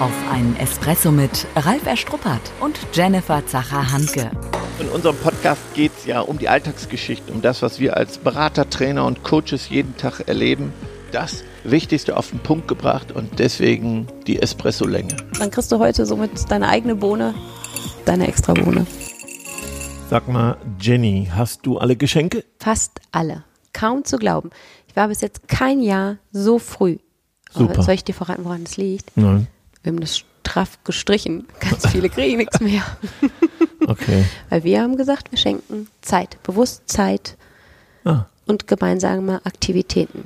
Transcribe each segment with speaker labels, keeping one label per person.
Speaker 1: Auf einen Espresso mit Ralf Erstruppert und Jennifer Zacher-Hanke.
Speaker 2: In unserem Podcast geht es ja um die Alltagsgeschichte, um das, was wir als Berater, Trainer und Coaches jeden Tag erleben. Das Wichtigste auf den Punkt gebracht und deswegen die Espresso-Länge.
Speaker 3: Dann kriegst du heute somit deine eigene Bohne, deine extra Bohne.
Speaker 2: Sag mal, Jenny, hast du alle Geschenke?
Speaker 3: Fast alle. Kaum zu glauben. Ich war bis jetzt kein Jahr so früh.
Speaker 2: Super.
Speaker 3: Soll ich dir verraten, woran es liegt?
Speaker 2: Nein.
Speaker 3: Wir haben das straff gestrichen. Ganz viele kriegen nichts mehr.
Speaker 2: Okay.
Speaker 3: Weil wir haben gesagt, wir schenken Zeit, bewusst Zeit
Speaker 2: Ah,
Speaker 3: und gemeinsame Aktivitäten.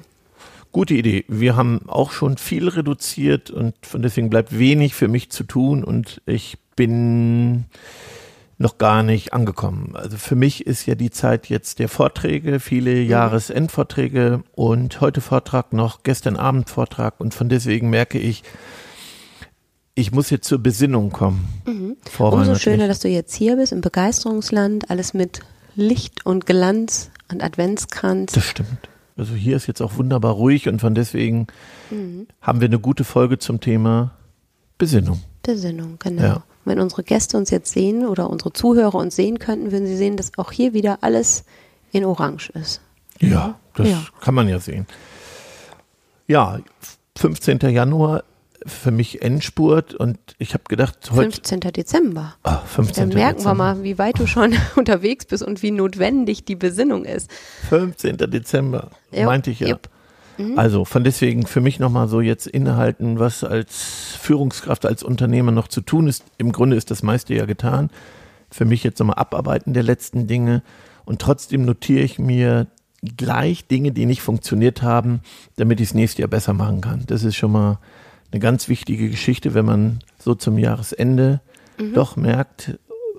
Speaker 2: gute Idee. Wir haben auch schon viel reduziert und von deswegen bleibt wenig für mich zu tun und ich bin noch gar nicht angekommen. Also für mich ist ja die Zeit jetzt der Vorträge, viele Jahresendvorträge und heute Vortrag noch, gestern Abend Vortrag und von deswegen merke ich, ich muss jetzt zur Besinnung kommen.
Speaker 3: Umso
Speaker 2: Vorweihnachtlich.
Speaker 3: schöner, dass du jetzt hier bist, im Begeisterungsland, alles mit Licht und Glanz und Adventskranz.
Speaker 2: Das stimmt. Also hier ist jetzt auch wunderbar ruhig und von deswegen haben wir eine gute Folge zum Thema Besinnung.
Speaker 3: Besinnung, genau.
Speaker 2: Ja.
Speaker 3: Wenn unsere Gäste uns jetzt sehen oder unsere Zuhörer uns sehen könnten, würden sie sehen, dass auch hier wieder alles in Orange ist.
Speaker 2: Ja, das
Speaker 3: Ja.
Speaker 2: kann man ja sehen. Ja, 15. Januar für mich Endspurt und ich habe gedacht, heute
Speaker 3: 15. Dezember.
Speaker 2: ah, 15.
Speaker 3: Dann merken
Speaker 2: Dezember.
Speaker 3: wir mal, wie weit du schon unterwegs bist und wie notwendig die Besinnung ist.
Speaker 2: 15. Dezember,
Speaker 3: Jo,
Speaker 2: meinte ich ja.
Speaker 3: jupp.
Speaker 2: Also von deswegen für mich nochmal so jetzt innehalten, was als Führungskraft, als Unternehmer noch zu tun ist. Im Grunde ist das meiste ja getan. Für mich jetzt nochmal abarbeiten der letzten Dinge. Und trotzdem notiere ich mir gleich Dinge, die nicht funktioniert haben, damit ich es nächstes Jahr besser machen kann. Das ist schon mal eine ganz wichtige Geschichte, wenn man so zum Jahresende doch merkt,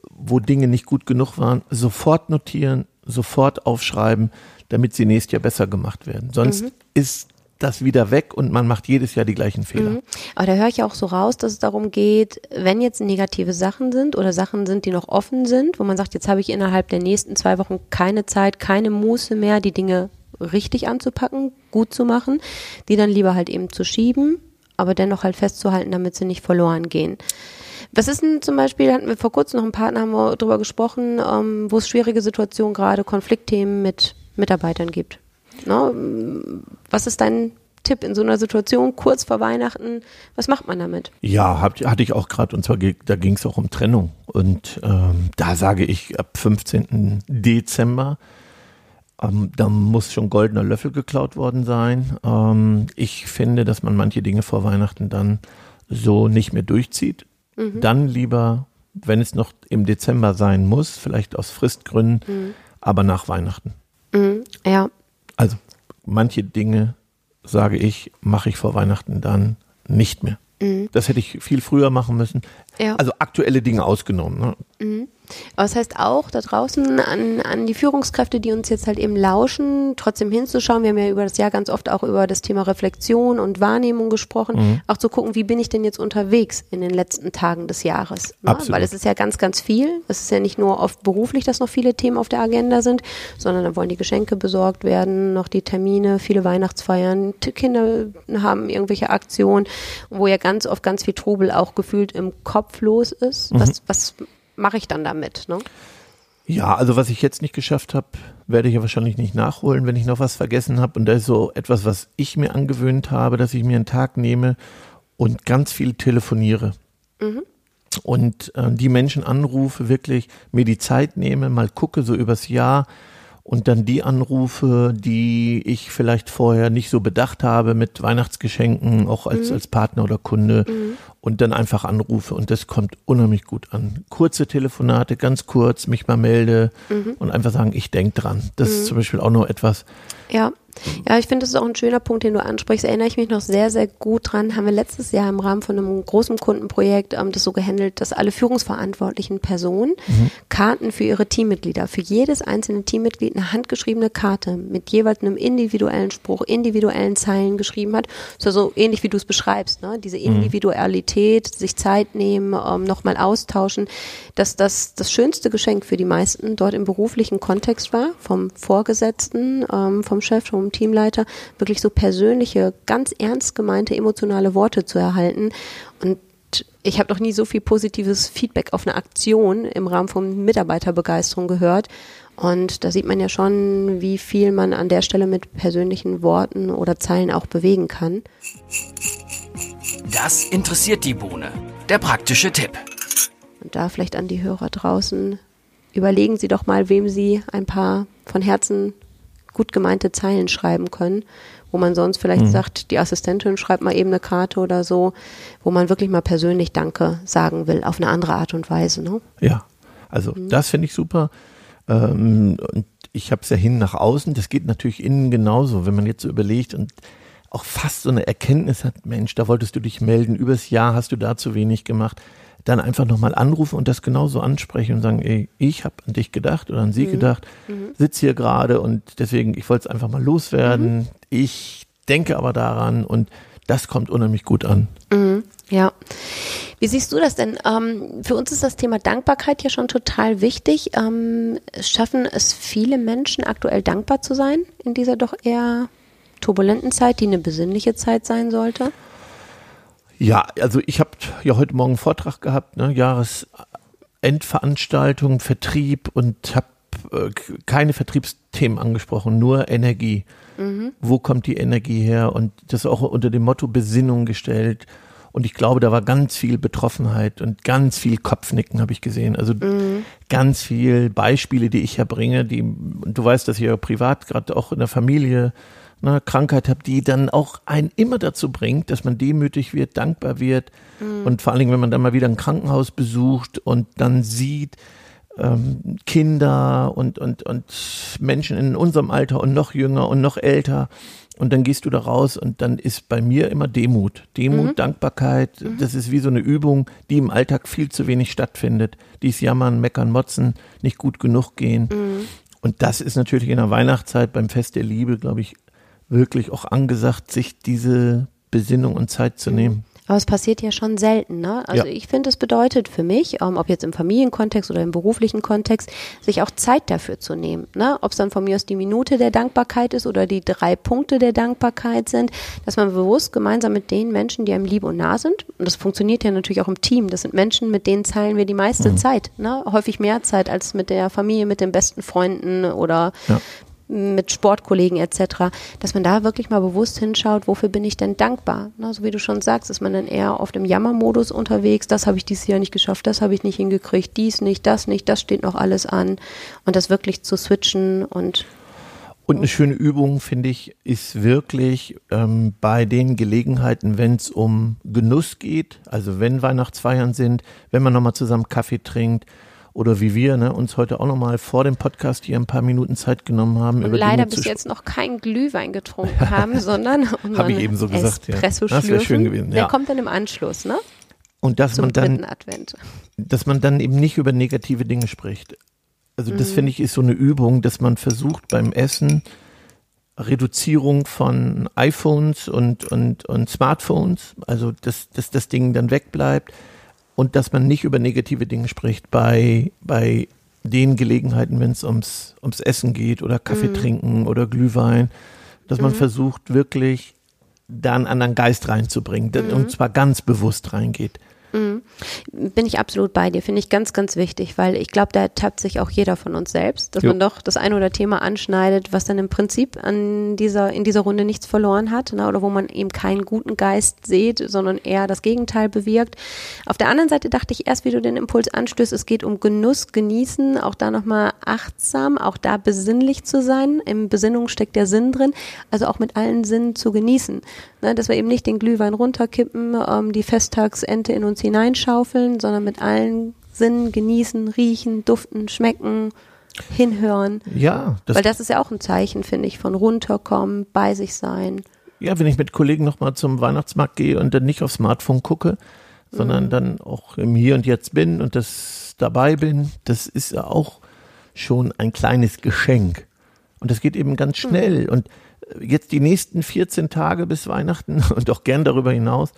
Speaker 2: wo Dinge nicht gut genug waren, sofort notieren, sofort aufschreiben, damit sie nächstes Jahr besser gemacht werden. Sonst ist das wieder weg und man macht jedes Jahr die gleichen Fehler.
Speaker 3: Aber da höre ich auch so raus, dass es darum geht, wenn jetzt negative Sachen sind oder Sachen sind, die noch offen sind, wo man sagt, jetzt habe ich innerhalb der nächsten zwei Wochen keine Zeit, keine Muße mehr, die Dinge richtig anzupacken, gut zu machen, die dann lieber halt eben zu schieben, aber dennoch halt festzuhalten, damit sie nicht verloren gehen. Was ist denn zum Beispiel, hatten wir vor kurzem noch einen Partner, haben wir drüber gesprochen, ähm, wo es schwierige Situationen, gerade Konfliktthemen mit Mitarbeitern gibt. Ne? Was ist dein Tipp in so einer Situation, kurz vor Weihnachten? Was macht man damit?
Speaker 2: Ja, hab, hatte ich auch gerade und zwar da ging es auch um Trennung und ähm, da sage ich ab 15. Dezember ähm, da muss schon goldener Löffel geklaut worden sein. Ähm, ich finde, dass man manche Dinge vor Weihnachten dann so nicht mehr durchzieht. Dann lieber, wenn es noch im Dezember sein muss, vielleicht aus Fristgründen, aber nach Weihnachten.
Speaker 3: Mhm. Ja,
Speaker 2: Also manche Dinge, sage ich, mache ich vor Weihnachten dann nicht mehr. Das hätte ich viel früher machen müssen.
Speaker 3: Ja.
Speaker 2: Also aktuelle Dinge ausgenommen. Ne?
Speaker 3: Aber das heißt auch da draußen an, an die Führungskräfte, die uns jetzt halt eben lauschen, trotzdem hinzuschauen. Wir haben ja über das Jahr ganz oft auch über das Thema Reflexion und Wahrnehmung gesprochen. Auch zu gucken, wie bin ich denn jetzt unterwegs in den letzten Tagen des Jahres? Ne? Weil es ist ja ganz, ganz viel. Es ist ja nicht nur oft beruflich, dass noch viele Themen auf der Agenda sind, sondern dann wollen die Geschenke besorgt werden, noch die Termine, viele Weihnachtsfeiern, Kinder haben irgendwelche Aktionen, wo ja ganz oft ganz viel Trubel auch gefühlt im Kopf los ist. Was, was mache ich dann damit? Ne?
Speaker 2: Ja, also was ich jetzt nicht geschafft habe, werde ich ja wahrscheinlich nicht nachholen, wenn ich noch was vergessen habe. Und da ist so etwas, was ich mir angewöhnt habe, dass ich mir einen Tag nehme und ganz viel telefoniere. Und äh, die Menschen anrufe, wirklich mir die Zeit nehme, mal gucke so übers Jahr und dann die anrufe, die ich vielleicht vorher nicht so bedacht habe mit Weihnachtsgeschenken, auch als, als Partner oder Kunde und dann einfach anrufe und das kommt unheimlich gut an. Kurze Telefonate, ganz kurz, mich mal melde und einfach sagen, ich denke dran. Das ist zum Beispiel auch noch etwas,
Speaker 3: Ja, ja, ich finde, das ist auch ein schöner Punkt, den du ansprichst. Erinnere ich mich noch sehr, sehr gut dran. Haben wir letztes Jahr im Rahmen von einem großen Kundenprojekt ähm, das so gehandelt, dass alle führungsverantwortlichen Personen Karten für ihre Teammitglieder, für jedes einzelne Teammitglied eine handgeschriebene Karte mit jeweils einem individuellen Spruch, individuellen Zeilen geschrieben hat. So, so ähnlich wie du es beschreibst, ne? Diese Individualität, sich Zeit nehmen, ähm, nochmal austauschen, dass das das schönste Geschenk für die meisten dort im beruflichen Kontext war, vom Vorgesetzten, ähm, vom Chef, vom Teamleiter, wirklich so persönliche, ganz ernst gemeinte emotionale Worte zu erhalten. Und ich habe noch nie so viel positives Feedback auf eine Aktion im Rahmen von Mitarbeiterbegeisterung gehört. Und da sieht man ja schon, wie viel man an der Stelle mit persönlichen Worten oder Zeilen auch bewegen kann.
Speaker 4: Das interessiert die Bohne. Der praktische Tipp.
Speaker 3: Und da vielleicht an die Hörer draußen, überlegen Sie doch mal, wem Sie ein paar von Herzen gut gemeinte Zeilen schreiben können, wo man sonst vielleicht mhm. sagt, die Assistentin schreibt mal eben eine Karte oder so, wo man wirklich mal persönlich Danke sagen will, auf eine andere Art und Weise. Ne?
Speaker 2: Ja, also mhm. das finde ich super. Ähm, und ich habe es ja hin nach außen, das geht natürlich innen genauso, wenn man jetzt so überlegt und auch fast so eine Erkenntnis hat, Mensch, da wolltest du dich melden, übers Jahr hast du da zu wenig gemacht, dann einfach nochmal anrufen und das genauso ansprechen und sagen, ey, ich habe an dich gedacht oder an sie mhm. gedacht, mhm. sitz hier gerade und deswegen, ich wollte es einfach mal loswerden. Mhm. Ich denke aber daran und das kommt unheimlich gut an.
Speaker 3: Mhm. Ja. Wie siehst du das denn? Ähm, für uns ist das Thema Dankbarkeit ja schon total wichtig. Ähm, schaffen es viele Menschen aktuell dankbar zu sein in dieser doch eher turbulenten Zeit, die eine besinnliche Zeit sein sollte?
Speaker 2: Ja, also ich habe ja heute Morgen einen Vortrag gehabt, ne, Jahresendveranstaltung, Vertrieb und habe äh, keine Vertriebsthemen angesprochen, nur Energie. Mhm. Wo kommt die Energie her? Und das auch unter dem Motto Besinnung gestellt. Und ich glaube, da war ganz viel Betroffenheit und ganz viel Kopfnicken habe ich gesehen. Also mhm. ganz viel Beispiele, die ich ja bringe, die, und du weißt, dass ich ja privat gerade auch in der Familie eine Krankheit habe, die dann auch einen immer dazu bringt, dass man demütig wird, dankbar wird. Mhm. Und vor allen Dingen, wenn man dann mal wieder ein Krankenhaus besucht und dann sieht, ähm, Kinder und, und, und Menschen in unserem Alter und noch jünger und noch älter. Und dann gehst du da raus und dann ist bei mir immer Demut. Demut, mhm. Dankbarkeit. Mhm. Das ist wie so eine Übung, die im Alltag viel zu wenig stattfindet. Dies Jammern, Meckern, Motzen, nicht gut genug gehen. Mhm. Und das ist natürlich in der Weihnachtszeit beim Fest der Liebe, glaube ich, wirklich auch angesagt, sich diese Besinnung und Zeit zu nehmen.
Speaker 3: Aber es passiert ja schon selten, ne? Also ja. ich finde, es bedeutet für mich, ähm, ob jetzt im Familienkontext oder im beruflichen Kontext, sich auch Zeit dafür zu nehmen, ne? Ob es dann von mir aus die Minute der Dankbarkeit ist oder die drei Punkte der Dankbarkeit sind, dass man bewusst gemeinsam mit den Menschen, die einem lieb und nah sind, und das funktioniert ja natürlich auch im Team, das sind Menschen, mit denen zahlen wir die meiste mhm. Zeit, ne? Häufig mehr Zeit als mit der Familie, mit den besten Freunden oder ja mit Sportkollegen etc., dass man da wirklich mal bewusst hinschaut, wofür bin ich denn dankbar? Na, so wie du schon sagst, ist man dann eher auf dem Jammermodus unterwegs, das habe ich dieses Jahr nicht geschafft, das habe ich nicht hingekriegt, dies nicht, das nicht, das steht noch alles an und das wirklich zu switchen und
Speaker 2: und eine schöne Übung, finde ich, ist wirklich ähm, bei den Gelegenheiten, wenn es um Genuss geht, also wenn Weihnachtsfeiern sind, wenn man nochmal zusammen Kaffee trinkt, oder wie wir ne, uns heute auch nochmal vor dem Podcast hier ein paar Minuten Zeit genommen haben.
Speaker 3: Und leider bis jetzt noch kein Glühwein getrunken haben, sondern
Speaker 2: habe ich eben so gesagt,
Speaker 3: Espresso ja. Das wäre schön gewesen. Der kommt dann im Anschluss, ne?
Speaker 2: Und dass Zum man dann, dass man dann eben nicht über negative Dinge spricht. Also das mhm. finde ich ist so eine Übung, dass man versucht beim Essen Reduzierung von iPhones und, und, und Smartphones, also dass, dass das Ding dann wegbleibt und dass man nicht über negative Dinge spricht bei, bei den Gelegenheiten, wenn es ums, ums Essen geht oder Kaffee mhm. trinken oder Glühwein, dass man mhm. versucht wirklich da einen anderen Geist reinzubringen mhm. und zwar ganz bewusst reingeht.
Speaker 3: Bin ich absolut bei dir. Finde ich ganz, ganz wichtig, weil ich glaube, da tappt sich auch jeder von uns selbst, dass jo. man doch das ein oder Thema anschneidet, was dann im Prinzip an dieser, in dieser Runde nichts verloren hat, ne, oder wo man eben keinen guten Geist sieht, sondern eher das Gegenteil bewirkt. Auf der anderen Seite dachte ich erst, wie du den Impuls anstößt, es geht um Genuss, Genießen, auch da nochmal achtsam, auch da besinnlich zu sein. Im Besinnung steckt der Sinn drin, also auch mit allen Sinnen zu genießen. Ne, dass wir eben nicht den Glühwein runterkippen, ähm, die Festtagsente in uns hineinschaufeln, sondern mit allen Sinnen genießen, riechen, duften, schmecken, hinhören.
Speaker 2: Ja.
Speaker 3: Das Weil das ist ja auch ein Zeichen, finde ich, von runterkommen, bei sich sein.
Speaker 2: Ja, wenn ich mit Kollegen nochmal zum Weihnachtsmarkt gehe und dann nicht aufs Smartphone gucke, sondern mhm. dann auch im Hier und Jetzt bin und das dabei bin, das ist ja auch schon ein kleines Geschenk. Und das geht eben ganz schnell. Mhm. Und jetzt die nächsten 14 Tage bis Weihnachten und auch gern darüber hinaus,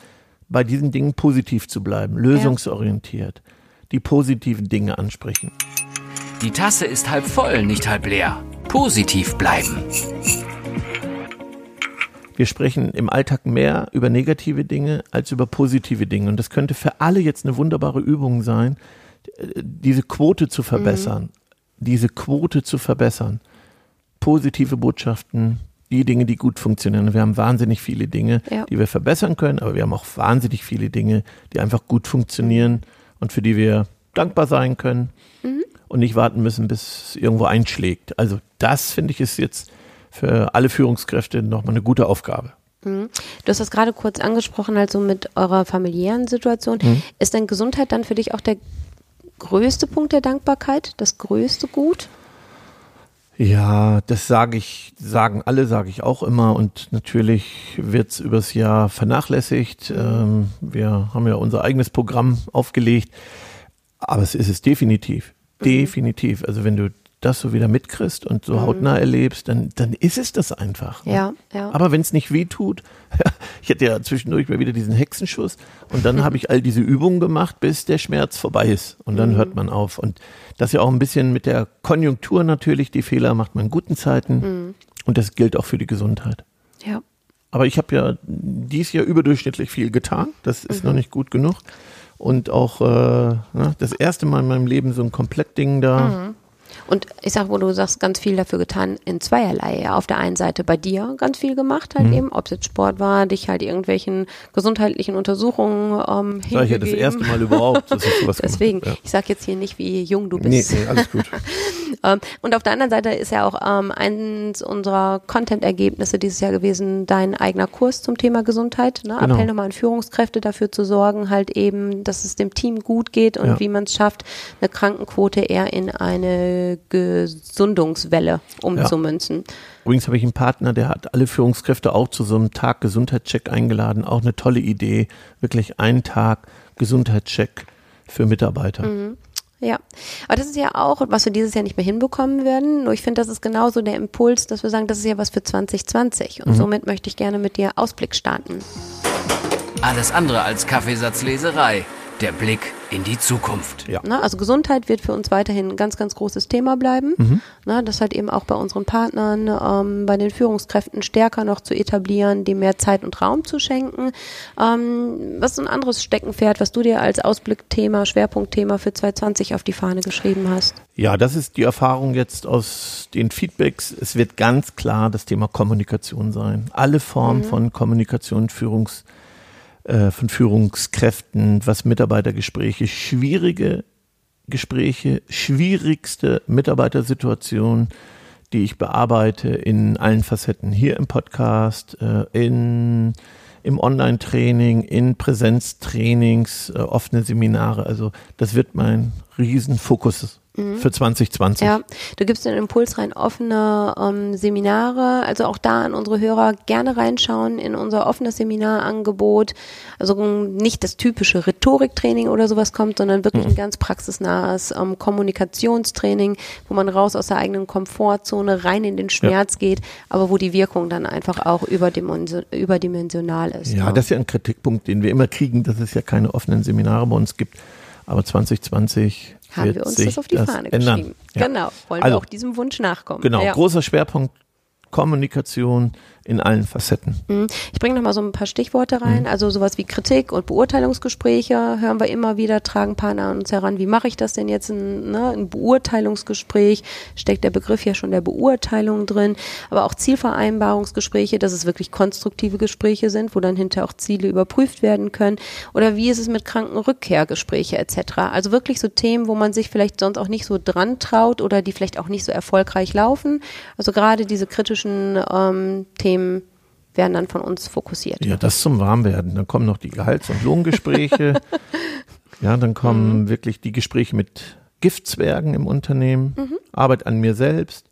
Speaker 2: bei diesen Dingen positiv zu bleiben, lösungsorientiert, die positiven Dinge ansprechen.
Speaker 4: Die Tasse ist halb voll, nicht halb leer. Positiv bleiben.
Speaker 2: wir sprechen im Alltag mehr über negative Dinge als über positive Dinge. Und das könnte für alle jetzt eine wunderbare Übung sein, diese Quote zu verbessern. Mhm. Diese Quote zu verbessern. Positive Botschaften, die Dinge, die gut funktionieren. Wir haben wahnsinnig viele Dinge, ja. die wir verbessern können, aber wir haben auch wahnsinnig viele Dinge, die einfach gut funktionieren und für die wir dankbar sein können mhm. und nicht warten müssen, bis es irgendwo einschlägt. Also das finde ich ist jetzt für alle Führungskräfte nochmal eine gute Aufgabe.
Speaker 3: Mhm. Du hast das gerade kurz angesprochen, also mit eurer familiären Situation. Mhm. Ist denn Gesundheit dann für dich auch der größte Punkt der Dankbarkeit, das größte Gut?
Speaker 2: Ja, das sage ich, sagen alle, sage ich auch immer. Und natürlich wird es übers Jahr vernachlässigt. Ähm, wir haben ja unser eigenes Programm aufgelegt. Aber es ist es definitiv. Mhm. Definitiv. Also wenn du das so wieder mitkriegst und so mhm. hautnah erlebst, dann, dann ist es das einfach.
Speaker 3: Ne? Ja, ja.
Speaker 2: Aber wenn es nicht weh tut, ich hatte ja zwischendurch mal wieder diesen Hexenschuss und dann habe ich all diese Übungen gemacht, bis der Schmerz vorbei ist und dann mhm. hört man auf. Und das ja auch ein bisschen mit der Konjunktur natürlich, die Fehler macht man in guten Zeiten mhm. und das gilt auch für die Gesundheit.
Speaker 3: Ja.
Speaker 2: Aber ich habe ja dies Jahr überdurchschnittlich viel getan, das ist noch mhm. nicht gut genug. Und auch äh, ne, das erste Mal in meinem Leben so ein Komplettding da
Speaker 3: mhm. Und ich sag, wo du sagst, ganz viel dafür getan in zweierlei. Ja, auf der einen Seite bei dir ganz viel gemacht halt mhm. eben, ob es jetzt Sport war, dich halt irgendwelchen gesundheitlichen Untersuchungen ähm,
Speaker 2: Sag ich ja das erste Mal überhaupt. Das
Speaker 3: Deswegen, ja. ich sag jetzt hier nicht, wie jung du bist.
Speaker 2: Nee, nee alles gut.
Speaker 3: Ähm, und auf der anderen Seite ist ja auch ähm, eins unserer Content-Ergebnisse dieses Jahr gewesen, dein eigener Kurs zum Thema Gesundheit. Ne? Genau. Appell nochmal an Führungskräfte dafür zu sorgen, halt eben, dass es dem Team gut geht und ja. wie man es schafft, eine Krankenquote eher in eine Gesundungswelle umzumünzen. Ja.
Speaker 2: Übrigens habe ich einen Partner, der hat alle Führungskräfte auch zu so einem Tag Gesundheitscheck eingeladen. Auch eine tolle Idee. Wirklich einen Tag Gesundheitscheck für Mitarbeiter.
Speaker 3: Mhm. Ja, aber das ist ja auch, was wir dieses Jahr nicht mehr hinbekommen werden. Nur ich finde, das ist genauso der Impuls, dass wir sagen, das ist ja was für 2020. Und mhm. somit möchte ich gerne mit dir Ausblick starten.
Speaker 4: Alles andere als Kaffeesatzleserei. Der Blick in die Zukunft.
Speaker 3: Ja. Na, also Gesundheit wird für uns weiterhin ein ganz, ganz großes Thema bleiben. Mhm. Na, das halt eben auch bei unseren Partnern, ähm, bei den Führungskräften stärker noch zu etablieren, dem mehr Zeit und Raum zu schenken. Ähm, was ist ein anderes Steckenpferd, was du dir als Ausblickthema, Schwerpunktthema für 2020 auf die Fahne geschrieben hast?
Speaker 2: Ja, das ist die Erfahrung jetzt aus den Feedbacks. Es wird ganz klar das Thema Kommunikation sein. Alle Formen mhm. von Kommunikation, Führungs äh, von Führungskräften, was Mitarbeitergespräche, schwierige Gespräche, schwierigste Mitarbeitersituation, die ich bearbeite in allen Facetten. Hier im Podcast, äh, in, im Online-Training, in Präsenztrainings, äh, offene Seminare. Also das wird mein Riesenfokus Mhm. Für 2020.
Speaker 3: Ja, du gibst den Impuls rein offene ähm, Seminare, also auch da an unsere Hörer gerne reinschauen in unser offenes Seminarangebot. Also nicht das typische Rhetoriktraining oder sowas kommt, sondern wirklich mhm. ein ganz praxisnahes ähm, Kommunikationstraining, wo man raus aus der eigenen Komfortzone rein in den Schmerz ja. geht, aber wo die Wirkung dann einfach auch überdimensional ist.
Speaker 2: Ja, ja, das ist ja ein Kritikpunkt, den wir immer kriegen, dass es ja keine offenen Seminare bei uns gibt. Aber 2020
Speaker 3: haben wir uns das auf die Fahne ändern. geschrieben. Ja. Genau, wollen also, wir auch diesem Wunsch nachkommen.
Speaker 2: Genau, ja. großer Schwerpunkt Kommunikation in allen Facetten.
Speaker 3: Mhm. Ich bringe noch mal so ein paar Stichworte rein. Mhm. Also sowas wie Kritik und Beurteilungsgespräche hören wir immer wieder, tragen Partner an uns heran. Wie mache ich das denn jetzt? Ein, ne, ein Beurteilungsgespräch steckt der Begriff ja schon der Beurteilung drin. Aber auch Zielvereinbarungsgespräche, dass es wirklich konstruktive Gespräche sind, wo dann hinterher auch Ziele überprüft werden können. Oder wie ist es mit Krankenrückkehrgespräche etc. Also wirklich so Themen, wo man sich vielleicht sonst auch nicht so dran traut oder die vielleicht auch nicht so erfolgreich laufen. Also gerade diese kritischen ähm, Themen Themen werden dann von uns fokussiert.
Speaker 2: Ja, das zum Warmwerden. Dann kommen noch die Gehalts- und Lohngespräche. ja, dann kommen mhm. wirklich die Gespräche mit Giftzwergen im Unternehmen, mhm. Arbeit an mir selbst.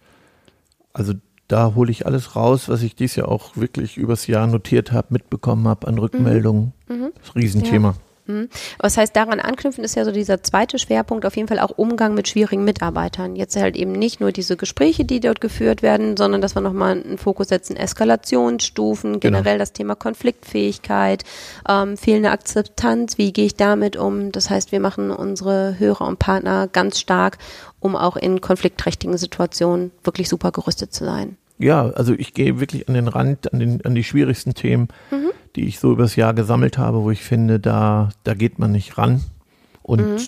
Speaker 2: Also da hole ich alles raus, was ich dies Jahr auch wirklich übers Jahr notiert habe, mitbekommen habe an Rückmeldungen. Mhm. Das Riesenthema. Ja.
Speaker 3: Mhm. Was heißt, daran anknüpfen ist ja so dieser zweite Schwerpunkt auf jeden Fall auch Umgang mit schwierigen Mitarbeitern. Jetzt halt eben nicht nur diese Gespräche, die dort geführt werden, sondern dass wir nochmal einen Fokus setzen, Eskalationsstufen, genau. generell genau. das Thema Konfliktfähigkeit, ähm, fehlende Akzeptanz, wie gehe ich damit um? Das heißt, wir machen unsere Hörer und Partner ganz stark, um auch in konfliktträchtigen Situationen wirklich super gerüstet zu sein.
Speaker 2: Ja, also ich gehe wirklich an den Rand, an, den, an die schwierigsten Themen, mhm. die ich so übers Jahr gesammelt habe, wo ich finde, da, da geht man nicht ran. Und mhm.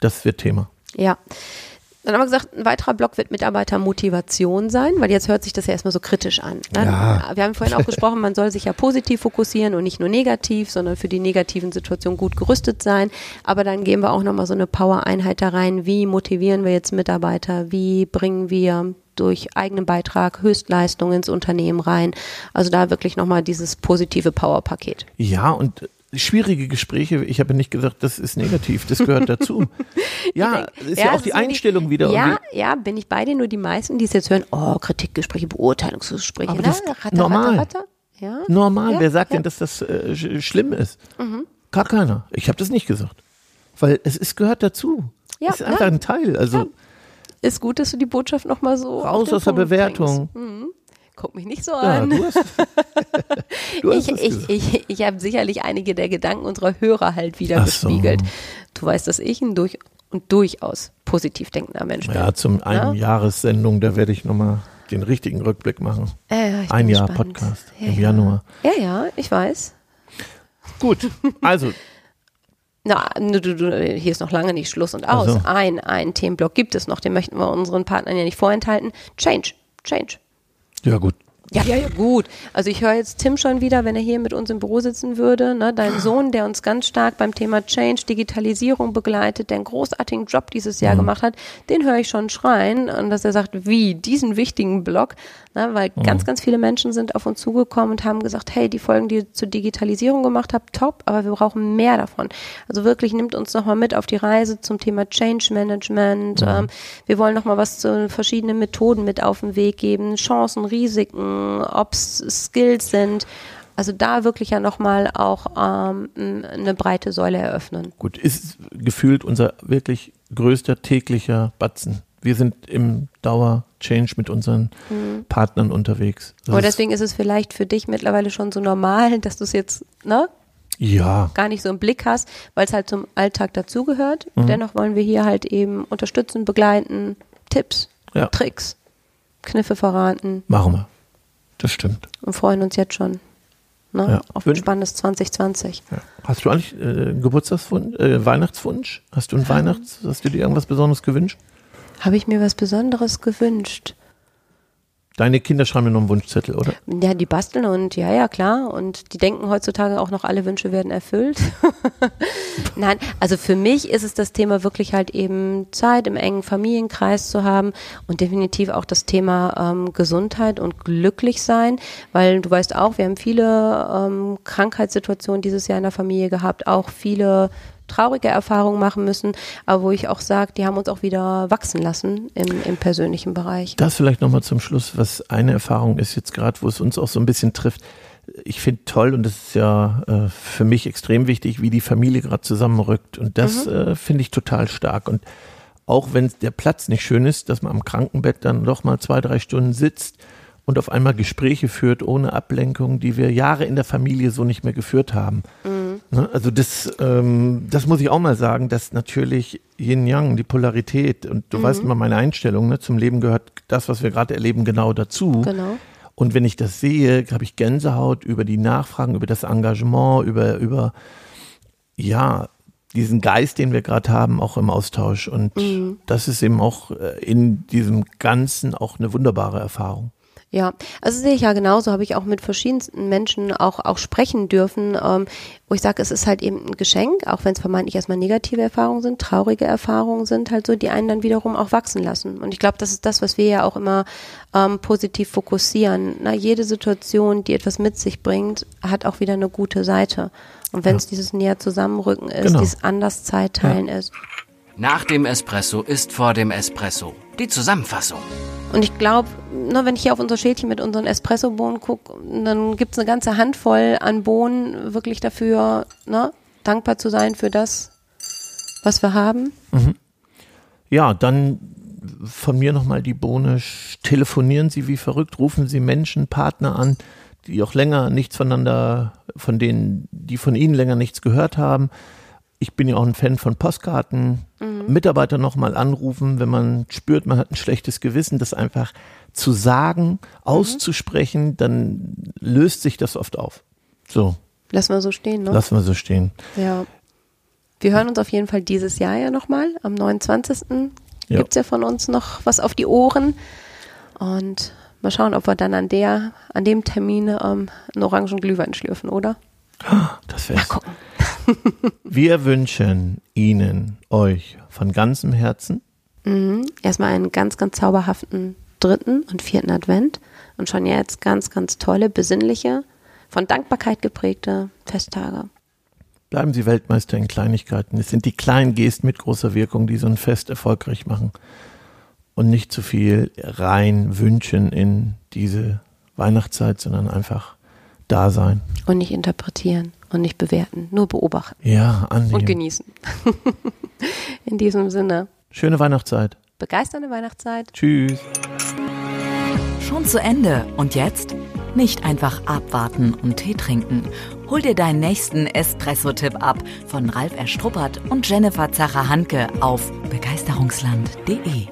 Speaker 2: das wird Thema.
Speaker 3: Ja. Dann haben wir gesagt, ein weiterer Block wird Mitarbeitermotivation sein, weil jetzt hört sich das ja erstmal so kritisch an. Ne? Ja. Wir haben vorhin auch gesprochen, man soll sich ja positiv fokussieren und nicht nur negativ, sondern für die negativen Situationen gut gerüstet sein. Aber dann geben wir auch nochmal so eine Power-Einheit da rein. Wie motivieren wir jetzt Mitarbeiter? Wie bringen wir durch eigenen Beitrag Höchstleistungen ins Unternehmen rein? Also da wirklich nochmal dieses positive Power-Paket.
Speaker 2: Ja, und schwierige Gespräche, ich habe nicht gesagt, das ist negativ, das gehört dazu. ja, denk, ist ja, ja auch die Einstellung wieder.
Speaker 3: Ja, ja, bin ich bei dir, nur die meisten, die es jetzt hören, oh, Kritikgespräche, Beurteilungsgespräche.
Speaker 2: Aber das ne? ratter, normal. Ratter, ratter. Ja. Normal, ja, wer sagt denn, dass das äh, schlimm ist? Mhm. Gar keiner. Ich habe das nicht gesagt. Weil es ist, gehört dazu. Ja, es ist einfach ein Teil. Also
Speaker 3: Ist gut, dass du die Botschaft nochmal so.
Speaker 2: Raus aus der Bewertung.
Speaker 3: Mhm. Guck mich nicht so an. Ja, du hast, du hast ich ich, ich, ich habe sicherlich einige der Gedanken unserer Hörer halt wieder so. gespiegelt. Du weißt, dass ich ein durch und durchaus positiv denkender Mensch bin.
Speaker 2: Ja, zum einen Jahressendung, da werde ich nochmal den richtigen Rückblick machen.
Speaker 3: Äh,
Speaker 2: ein Jahr gespannt. Podcast ja, im
Speaker 3: ja.
Speaker 2: Januar.
Speaker 3: Ja, ja, ich weiß.
Speaker 2: Gut, also
Speaker 3: na, hier ist noch lange nicht Schluss und aus. So. Ein, ein Themenblock gibt es noch, den möchten wir unseren Partnern ja nicht vorenthalten. Change, Change.
Speaker 2: Ja, gut.
Speaker 3: Ja, ja, ja, gut. Also ich höre jetzt Tim schon wieder, wenn er hier mit uns im Büro sitzen würde, ne, dein Sohn, der uns ganz stark beim Thema Change, Digitalisierung begleitet, der einen großartigen Job dieses Jahr mhm. gemacht hat, den höre ich schon schreien und dass er sagt, wie, diesen wichtigen Block, ne, weil mhm. ganz, ganz viele Menschen sind auf uns zugekommen und haben gesagt, hey, die Folgen, die ihr zur Digitalisierung gemacht habt, top, aber wir brauchen mehr davon. Also wirklich nimmt uns nochmal mit auf die Reise zum Thema Change Management. Mhm. Ähm, wir wollen nochmal was zu verschiedenen Methoden mit auf den Weg geben, Chancen, Risiken, ob es Skills sind. Also da wirklich ja nochmal auch ähm, eine breite Säule eröffnen.
Speaker 2: Gut, ist gefühlt unser wirklich größter täglicher Batzen. Wir sind im Dauer-Change mit unseren mhm. Partnern unterwegs.
Speaker 3: Das Aber deswegen ist es vielleicht für dich mittlerweile schon so normal, dass du es jetzt, ne?
Speaker 2: Ja.
Speaker 3: Gar nicht so im Blick hast, weil es halt zum Alltag dazugehört. Mhm. Dennoch wollen wir hier halt eben unterstützen, begleiten, Tipps, ja. Tricks, Kniffe verraten.
Speaker 2: Machen wir. Das stimmt.
Speaker 3: Und freuen uns jetzt schon ne? ja. auf ein spannendes 2020.
Speaker 2: Ja. Hast du eigentlich äh, Geburtstagswunsch, äh, Weihnachtswunsch? Hast du ein Weihnachts, hast du dir irgendwas Besonderes gewünscht?
Speaker 3: Habe ich mir was Besonderes gewünscht?
Speaker 2: Deine Kinder schreiben mir noch einen Wunschzettel, oder?
Speaker 3: Ja, die basteln und ja, ja, klar. Und die denken heutzutage auch noch, alle Wünsche werden erfüllt. Nein, also für mich ist es das Thema wirklich halt eben Zeit im engen Familienkreis zu haben und definitiv auch das Thema ähm, Gesundheit und glücklich sein, weil du weißt auch, wir haben viele ähm, Krankheitssituationen dieses Jahr in der Familie gehabt, auch viele traurige Erfahrungen machen müssen, aber wo ich auch sage, die haben uns auch wieder wachsen lassen im, im persönlichen Bereich.
Speaker 2: Das vielleicht nochmal zum Schluss, was eine Erfahrung ist jetzt gerade, wo es uns auch so ein bisschen trifft. Ich finde toll und das ist ja äh, für mich extrem wichtig, wie die Familie gerade zusammenrückt und das mhm. äh, finde ich total stark und auch wenn der Platz nicht schön ist, dass man am Krankenbett dann doch mal zwei, drei Stunden sitzt und auf einmal Gespräche führt ohne Ablenkung, die wir Jahre in der Familie so nicht mehr geführt haben. Mhm. Ne? Also das, ähm, das muss ich auch mal sagen, dass natürlich Yin Yang, die Polarität, und du mhm. weißt immer meine Einstellung, ne? zum Leben gehört das, was wir gerade erleben, genau dazu.
Speaker 3: Genau.
Speaker 2: Und wenn ich das sehe, habe ich Gänsehaut über die Nachfragen, über das Engagement, über, über ja, diesen Geist, den wir gerade haben, auch im Austausch. Und mhm. das ist eben auch äh, in diesem Ganzen auch eine wunderbare Erfahrung.
Speaker 3: Ja, also sehe ich ja genauso, habe ich auch mit verschiedensten Menschen auch, auch sprechen dürfen, ähm, wo ich sage, es ist halt eben ein Geschenk, auch wenn es vermeintlich erstmal negative Erfahrungen sind, traurige Erfahrungen sind halt so, die einen dann wiederum auch wachsen lassen. Und ich glaube, das ist das, was wir ja auch immer ähm, positiv fokussieren. Na, jede Situation, die etwas mit sich bringt, hat auch wieder eine gute Seite. Und wenn es ja. dieses näher zusammenrücken ist, genau. dieses anders Zeitteilen ja. ist.
Speaker 4: Nach dem Espresso ist vor dem Espresso. Die Zusammenfassung.
Speaker 3: Und ich glaube, wenn ich hier auf unser Schälchen mit unseren Espresso-Bohnen gucke, dann gibt es eine ganze Handvoll an Bohnen wirklich dafür, ne, dankbar zu sein für das, was wir haben.
Speaker 2: Mhm. Ja, dann von mir nochmal die Bohne. Telefonieren Sie wie verrückt, rufen Sie Menschen, Partner an, die auch länger nichts voneinander, von denen, die von Ihnen länger nichts gehört haben. Ich bin ja auch ein Fan von Postkarten. Mhm. Mitarbeiter nochmal anrufen, wenn man spürt, man hat ein schlechtes Gewissen, das einfach zu sagen, auszusprechen, dann löst sich das oft auf. So,
Speaker 3: Lassen wir so stehen, ne?
Speaker 2: lassen wir so stehen.
Speaker 3: Ja. Wir hören uns auf jeden Fall dieses Jahr ja nochmal. Am 29.
Speaker 2: Ja.
Speaker 3: gibt's ja von uns noch was auf die Ohren. Und mal schauen, ob wir dann an der, an dem Termin ähm, einen orangen Glühwein schlürfen, oder?
Speaker 2: Das wär's. Wir wünschen Ihnen, euch von ganzem Herzen
Speaker 3: Mhm. Erstmal einen ganz, ganz zauberhaften dritten und vierten Advent und schon jetzt ganz, ganz tolle, besinnliche, von Dankbarkeit geprägte Festtage.
Speaker 2: Bleiben Sie Weltmeister in Kleinigkeiten. Es sind die kleinen Gesten mit großer Wirkung, die so ein Fest erfolgreich machen. Und nicht zu viel rein wünschen in diese Weihnachtszeit, sondern einfach da sein.
Speaker 3: Und nicht interpretieren und nicht bewerten, nur beobachten
Speaker 2: Ja, annehmen.
Speaker 3: und genießen. In diesem Sinne,
Speaker 2: Schöne Weihnachtszeit.
Speaker 3: begeisternde Weihnachtszeit.
Speaker 2: Tschüss.
Speaker 1: Schon zu Ende. Und jetzt? Nicht einfach abwarten und Tee trinken. Hol dir deinen nächsten Espresso-Tipp ab von Ralf Erstruppert und Jennifer Zacher-Hanke auf begeisterungsland.de.